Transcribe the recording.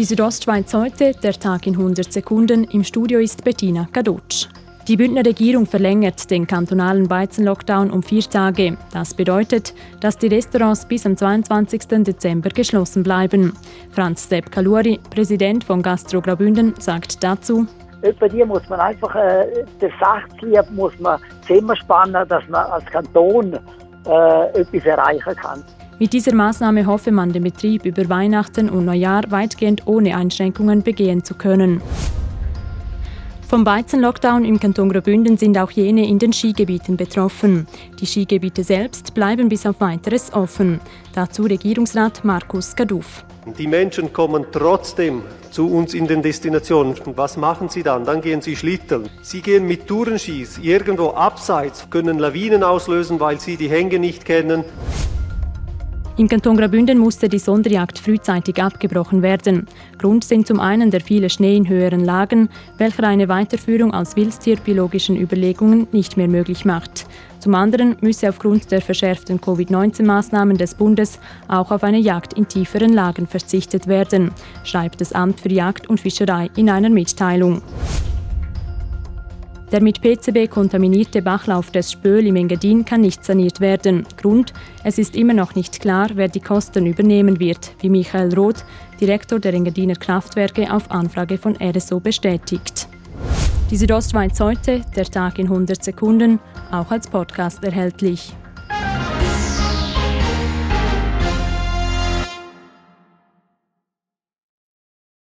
Die Südostschweiz heute, der Tag in 100 Sekunden. Im Studio ist Bettina Kadutsch. Die Bündner Regierung verlängert den kantonalen Weizenlockdown um vier Tage. Das bedeutet, dass die Restaurants bis am 22. Dezember geschlossen bleiben. Franz Sepp Kaluri, Präsident von Gastro Graubünden, sagt dazu, Etwa die muss man einfach äh, der Sachlieb muss man Zimmer spannen, dass man als Kanton äh, etwas erreichen kann. Mit dieser Maßnahme hoffe man, den Betrieb über Weihnachten und Neujahr weitgehend ohne Einschränkungen begehen zu können. Vom Weizenlockdown im Kanton Graubünden sind auch jene in den Skigebieten betroffen. Die Skigebiete selbst bleiben bis auf weiteres offen. Dazu Regierungsrat Markus Kaduf. Die Menschen kommen trotzdem zu uns in den Destinationen. Was machen sie dann? Dann gehen sie schlitteln. Sie gehen mit Tourenskis irgendwo abseits, können Lawinen auslösen, weil sie die Hänge nicht kennen. Im Kanton Graubünden musste die Sonderjagd frühzeitig abgebrochen werden. Grund sind zum einen der viele Schnee in höheren Lagen, welcher eine Weiterführung aus wildtierbiologischen Überlegungen nicht mehr möglich macht. Zum anderen müsse aufgrund der verschärften Covid-19-Maßnahmen des Bundes auch auf eine Jagd in tieferen Lagen verzichtet werden, schreibt das Amt für Jagd und Fischerei in einer Mitteilung. Der mit PCB kontaminierte Bachlauf des Spöl im Engadin kann nicht saniert werden. Grund, es ist immer noch nicht klar, wer die Kosten übernehmen wird, wie Michael Roth, Direktor der Engadiner Kraftwerke, auf Anfrage von RSO bestätigt. Die Südostschweiz heute, der Tag in 100 Sekunden, auch als Podcast erhältlich.